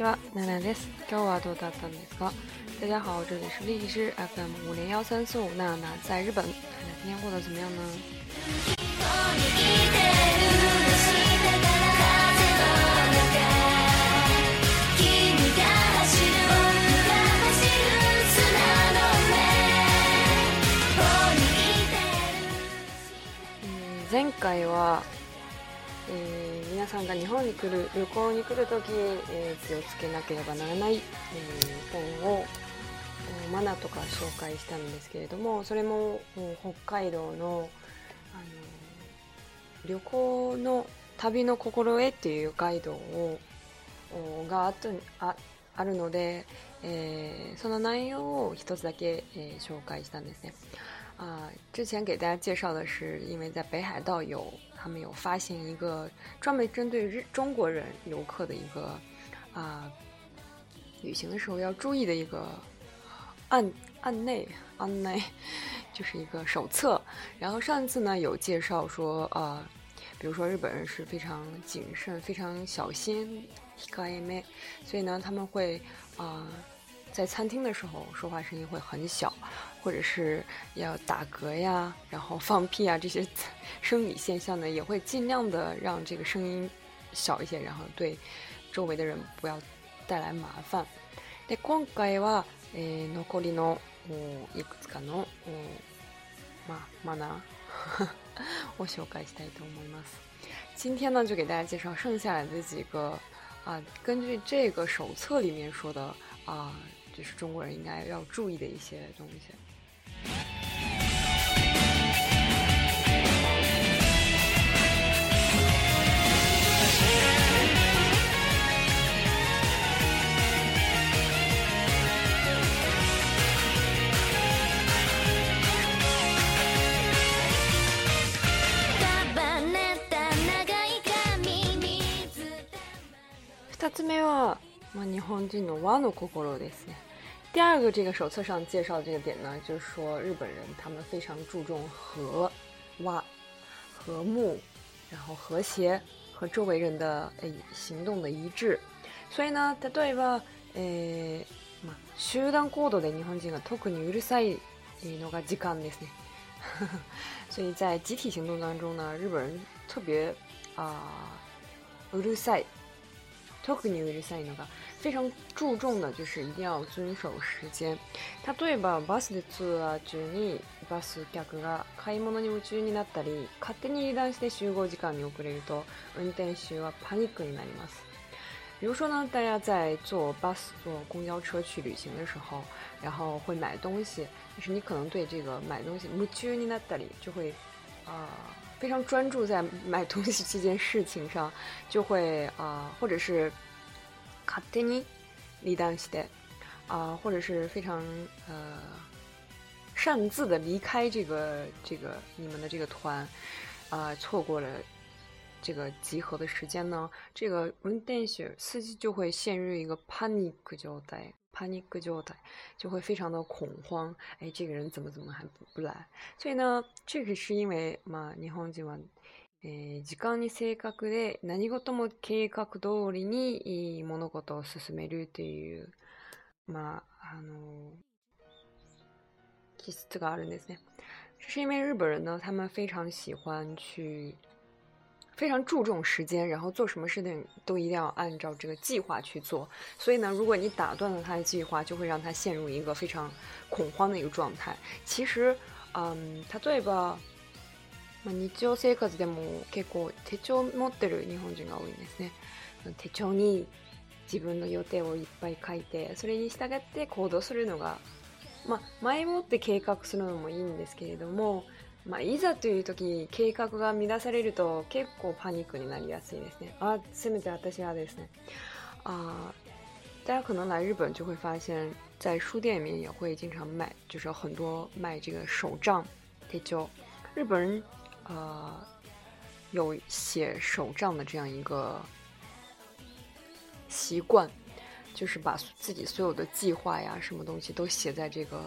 ちは、ナナです。今日はどうだったんですか？大家好，这里是荔枝 FM 五零幺三四五娜娜在日本。今天过得怎么样呢？前回は、えー皆さんが日本に来る旅行に来る時、えー、気をつけなければならない、えー、本をマナとか紹介したんですけれどもそれも北海道のあの旅行の旅の心得っていうガイドをがあとああるので、えー、その内容を一つだけ、えー、紹介したんですね。啊，之前给大家介绍的是，因为在北海道有他们有发行一个专门针对日中国人游客的一个啊，旅行的时候要注意的一个案案内案内，就是一个手册。然后上一次呢有介绍说，呃，比如说日本人是非常谨慎、非常小心，所以呢他们会啊在餐厅的时候说话声音会很小。或者是要打嗝呀，然后放屁啊，这些 生理现象呢，也会尽量的让这个声音小一些，然后对周围的人不要带来麻烦。で今回は、え残りのいくつかのまマナ を紹介したいと思います。今天呢，就给大家介绍剩下来的几个啊，根据这个手册里面说的啊。就是中国人应该要注意的一些东西。つ目は、まあ、日本人の和の心ですね第二个这个手册上介绍的这个点呢，就是说日本人他们非常注重和，哇，和睦，然后和谐和周围人的诶行动的一致，所以呢，例えば诶，相当過度で、非常に、特にうるさい、えのが時間ですね。所以在集体行动当中呢，日本人特别啊，うるさい、特にうるさいのが。非常注重的就是一定要遵守时间。他对吧？バスで座るにバスが開門の時に待ったり、勝手に離脱して集合時間に遅れると運転手はパニックになります。比如说，大家在坐 bus 坐公交车去旅行的时候，然后会买东西，就是你可能对这个买东西，待里就会啊，非常专注在买东西这件事情上，就会啊，或者是。卡特尼离单して，啊，或者是非常呃擅自的离开这个这个你们的这个团啊，错过了这个集合的时间呢，这个温黛雪司机就会陷入一个 panic 状态，panic 状态就会非常的恐慌。哎，这个人怎么怎么还不不来？所以呢，这个是因为嘛，霓虹今晚。えー、時間に正確で何事も計画通りに物事を進めるという、まあ、あの気質があるんですね。そ是因为日本人呢，他们非常喜欢去，非常注重时间，然后做什么事情都一定要按照这个计划去做。所以呢，如果你打断了他的计划，就会让他陷入一个非常恐慌的一个状态。其实，嗯，他对吧？まあ、日常生活でも結構手帳持ってる日本人が多いんですね手帳に自分の予定をいっぱい書いてそれに従って行動するのが、まあ、前もって計画するのもいいんですけれども、まあ、いざという時計画が乱されると結構パニックになりやすいですねあせめて私はですねあ大家可能来日本就会发现，在书店里面也会经常就是很多卖这个手账、手帳。日本人呃，有写手账的这样一个习惯，就是把自己所有的计划呀、什么东西都写在这个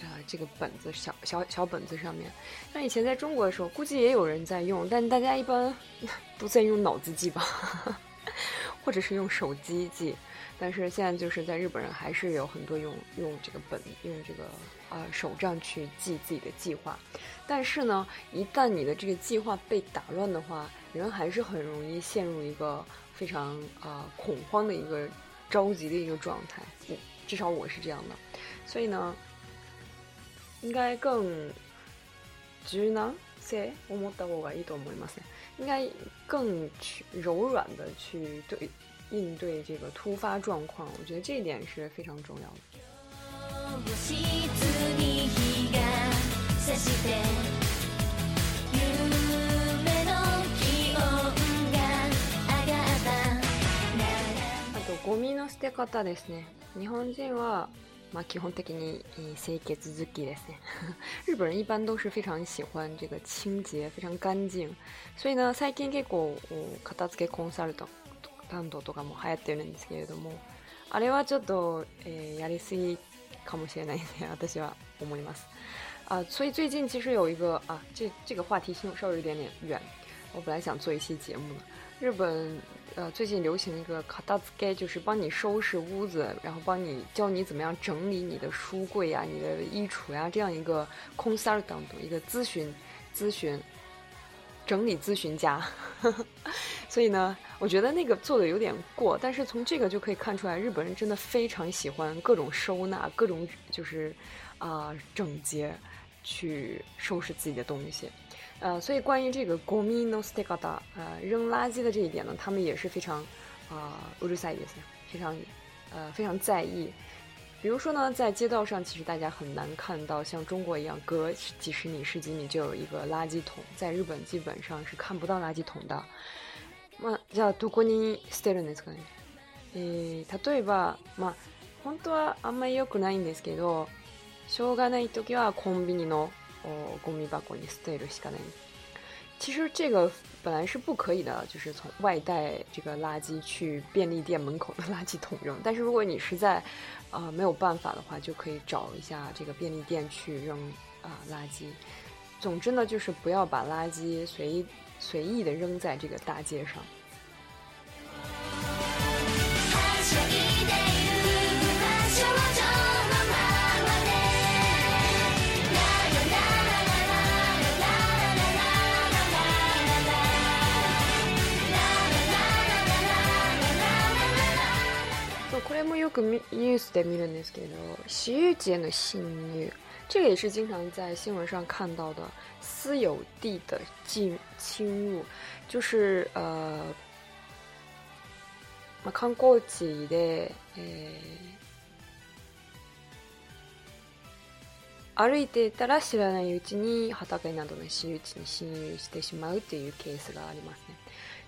呃这个本子、小小小本子上面。那以前在中国的时候，估计也有人在用，但大家一般 都在用脑子记吧，或者是用手机记。但是现在就是在日本人还是有很多用用这个本用这个啊手账去记自己的计划，但是呢，一旦你的这个计划被打乱的话，人还是很容易陷入一个非常啊恐慌的一个着急的一个状态。至少我是这样的。所以呢，应该更，应该更去柔软的去对。应对这个突发状况，我觉得这一点是非常重要的。ゴミの捨て方ですね。日本人は、まあ、基本的に清潔好きですね。日本人一般都是非常喜欢这个清洁，非常干净。所以呢、最近結構片付けコンサルト所以最近其实有一个啊，这这个话题其稍微有一点点远。我本来想做一期节目的，日本呃，最近流行一个大子盖，就是帮你收拾屋子，然后帮你教你怎么样整理你的书柜呀、你的衣橱呀，这样一个空三儿当度一个咨询、咨询、整理咨询家。所以呢，我觉得那个做的有点过，但是从这个就可以看出来，日本人真的非常喜欢各种收纳，各种就是，啊整洁，去收拾自己的东西，呃，所以关于这个 t ミの a d a 呃扔垃圾的这一点呢，他们也是非常啊洲赛也是非常，呃非常在意。比如说呢，在街道上，其实大家很难看到像中国一样隔几十米、十几米就有一个垃圾桶，在日本基本上是看不到垃圾桶的。まあ、じゃあどこに捨てるんですかね、えー、例えば、まあ、本当はあんまり良くないんですけどしょうがない時はコンビニのゴミ箱に捨てるしかない其实这个本来是不可以的，就是从外带这个垃圾去便利店门口的垃圾桶扔。但是如果你实在，呃，没有办法的话，就可以找一下这个便利店去扔啊、呃、垃圾。总之呢，就是不要把垃圾随随意的扔在这个大街上。これもよくニュースで見るんですけど私有地への侵入这个也是经常在新闻上看到的私有地的侵侵入，就是呃，ま観光地で、歩いていたら知らないうちに畑などの私有地に侵入してしまうっていうケースがありますね。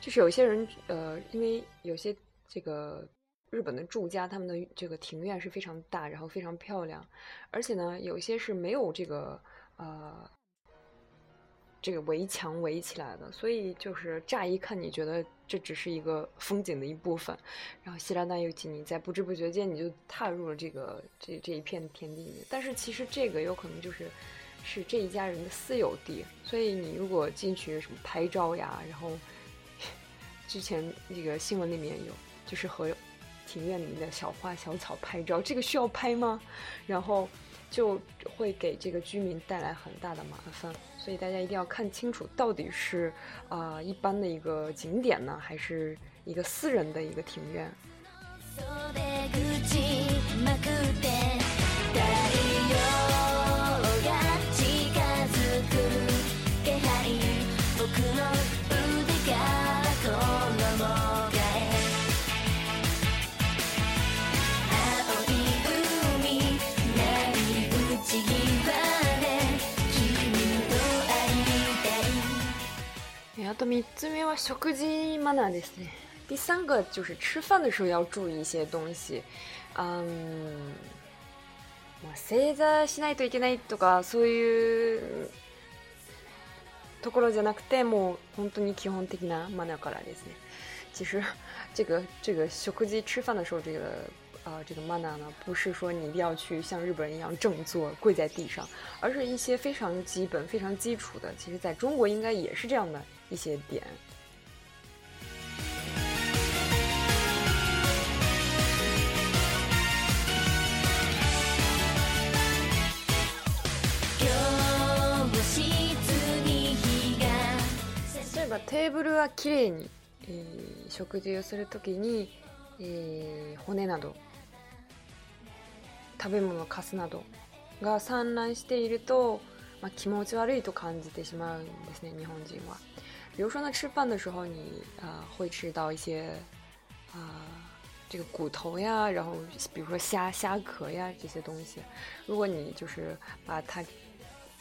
就是有些人呃，因为有些这个。日本的住家，他们的这个庭院是非常大，然后非常漂亮，而且呢，有些是没有这个呃这个围墙围起来的，所以就是乍一看你觉得这只是一个风景的一部分，然后希腊丹又进，你在不知不觉间你就踏入了这个这这一片天地里，但是其实这个有可能就是是这一家人的私有地，所以你如果进去什么拍照呀，然后 之前那个新闻里面有就是和。庭院里面的小花小草拍照，这个需要拍吗？然后就会给这个居民带来很大的麻烦，所以大家一定要看清楚，到底是啊一般的一个景点呢，还是一个私人的一个庭院。第三个就是吃饭的时候要注意一些东西，嗯，正坐しないといけないとかそういうところじゃなくて、もう本当に基本的なマナーからですね。其实这个这个小科吃饭的时候，这个啊这个マナー呢，不是说你一定要去像日本人一样正坐跪在地上，而是一些非常基本、非常基础的。其实在中国应该也是这样的。一些点。例えばテーブルはきれいに、えー、食事をするときに、えー、骨など食べ物カすなどが散乱していると、まあ、気持ち悪いと感じてしまうんですね日本人は。比如说，呢，吃饭的时候，你啊会吃到一些啊这个骨头呀，然后比如说虾虾壳呀这些东西。如果你就是把它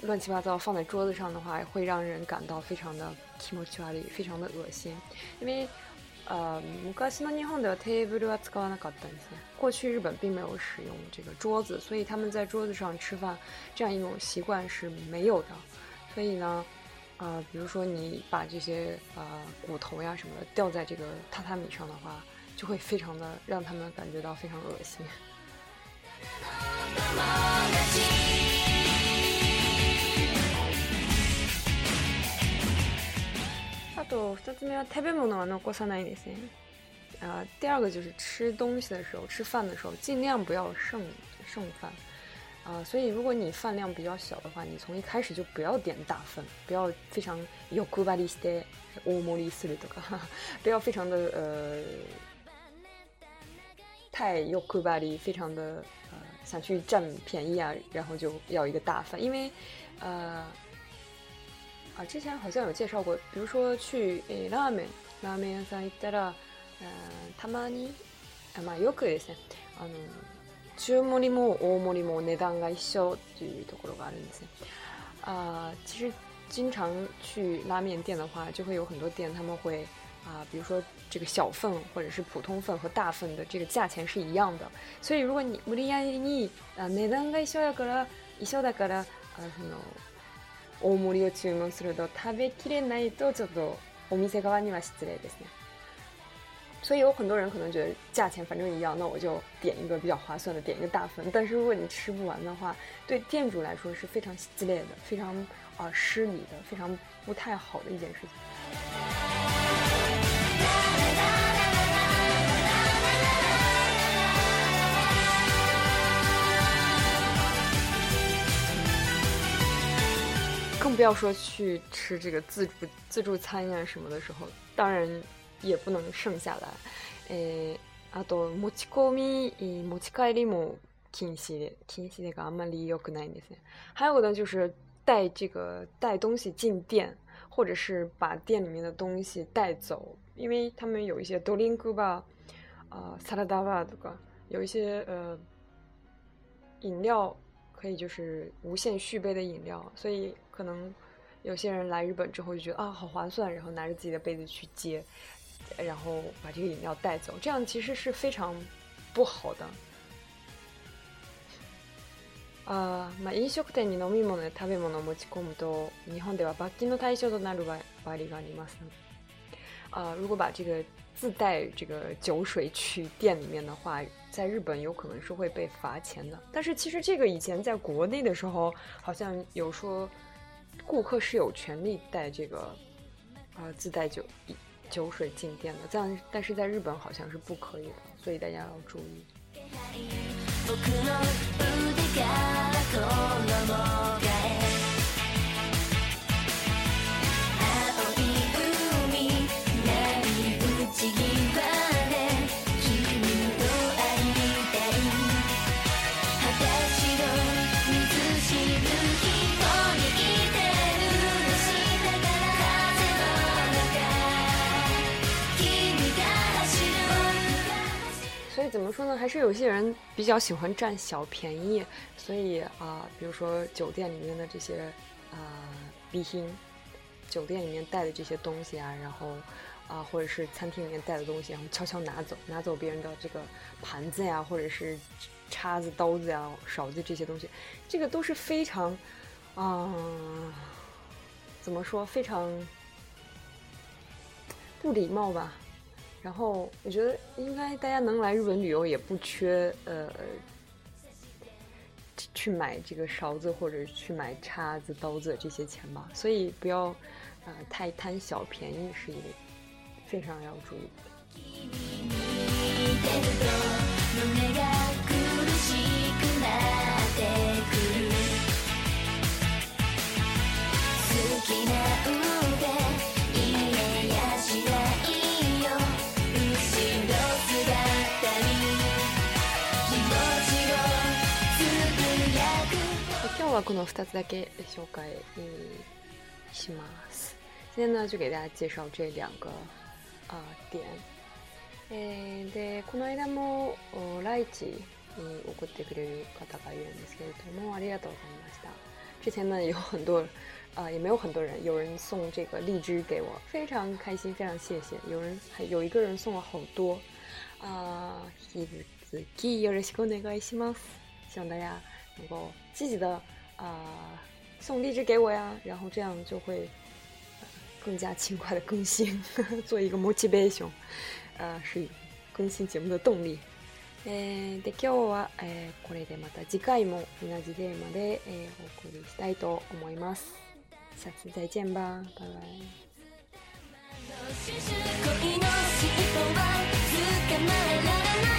乱七八糟放在桌子上的话，会让人感到非常的気持ち悪 a 非常的恶心。因为呃，昔の日本ではテーブルは使わなかった。过去日本并没有使用这个桌子，所以他们在桌子上吃饭这样一种习惯是没有的。所以呢。啊，比如说你把这些啊骨头呀什么的掉在这个榻榻米上的话，就会非常的让他们感觉到非常恶心。啊，第二个就是吃东西的时候，吃饭的时候尽量不要剩剩饭。啊，所以如果你饭量比较小的话，你从一开始就不要点大份，不要非常，不要非常的呃，太抠巴里，非常的呃，想去占便宜啊，然后就要一个大份，因为呃啊，之前好像有介绍过，比如说去拉面，拉面三一哒哒，嗯，たまにあまあよくですねあの。中もりも大盛りも値段が一緒というところがあるんですね。啊，其实经常去拉面店的话，就会有很多店他们会啊，比如说这个小份或者是普通份和大份的这个价钱是一样的。所以如果你，もりやに値段が一緒だから一緒だからあの大盛りを注文すると食べきれないとちょっとお店側には失礼ですね。所以有很多人可能觉得价钱反正一样，那我就点一个比较划算的，点一个大份。但是如果你吃不完的话，对店主来说是非常激烈的，非常啊失礼的，非常不太好的一件事情。更不要说去吃这个自助自助餐呀什么的时候，当然。也不能剩下来。诶，あと持ち込み持ち帰りも禁止で、禁止でがあんまり良くないんですね。还有呢，就是带这个带东西进店，或者是把店里面的东西带走，因为他们有一些ドリンクバー、啊サラダバーとか、有一些呃饮料可以就是无限续杯的饮料，所以可能有些人来日本之后就觉得啊好划算，然后拿着自己的杯子去接。然后把这个饮料带走，这样其实是非常不好的。啊，买飲食店に飲み物や食べ物を持ち込むと、日本では罰金の対象となるばばりがあります。啊，如果把这个自带这个酒水去店里面的话，在日本有可能是会被罚钱的。但是其实这个以前在国内的时候，好像有说顾客是有权利带这个啊自带酒。酒水进店的，但但是在日本好像是不可以的，所以大家要注意。怎么说呢？还是有些人比较喜欢占小便宜，所以啊，比如说酒店里面的这些啊 b 品，酒店里面带的这些东西啊，然后啊，或者是餐厅里面带的东西，然后悄悄拿走，拿走别人的这个盘子呀，或者是叉子、刀子呀、勺子这些东西，这个都是非常啊，怎么说，非常不礼貌吧？然后，我觉得应该大家能来日本旅游，也不缺呃，去买这个勺子或者去买叉子、刀子这些钱吧。所以，不要呃太贪小便宜，是一个非常要注意的。この二つだけ紹介します。今天呢，就给大家介绍这两个啊点。えでこの間も来日に送ってくれる方がいるんですけれども、ありがとうございました。之前呢有很多啊，也没有很多人，有人送这个荔枝给我，非常开心，非常谢谢。有人还有一个人送了好多啊、一つき、よろしくお願いします。望大家能够积极的。呃、送地址给我呀，然后这样就会更加勤快的更新，呵呵做一个 motivation，呃是更新节目的动力。えー、で今日は、えー、これでまた次回も同じテーマで、えー、お送りしたいと思います。下次再见吧，拜拜。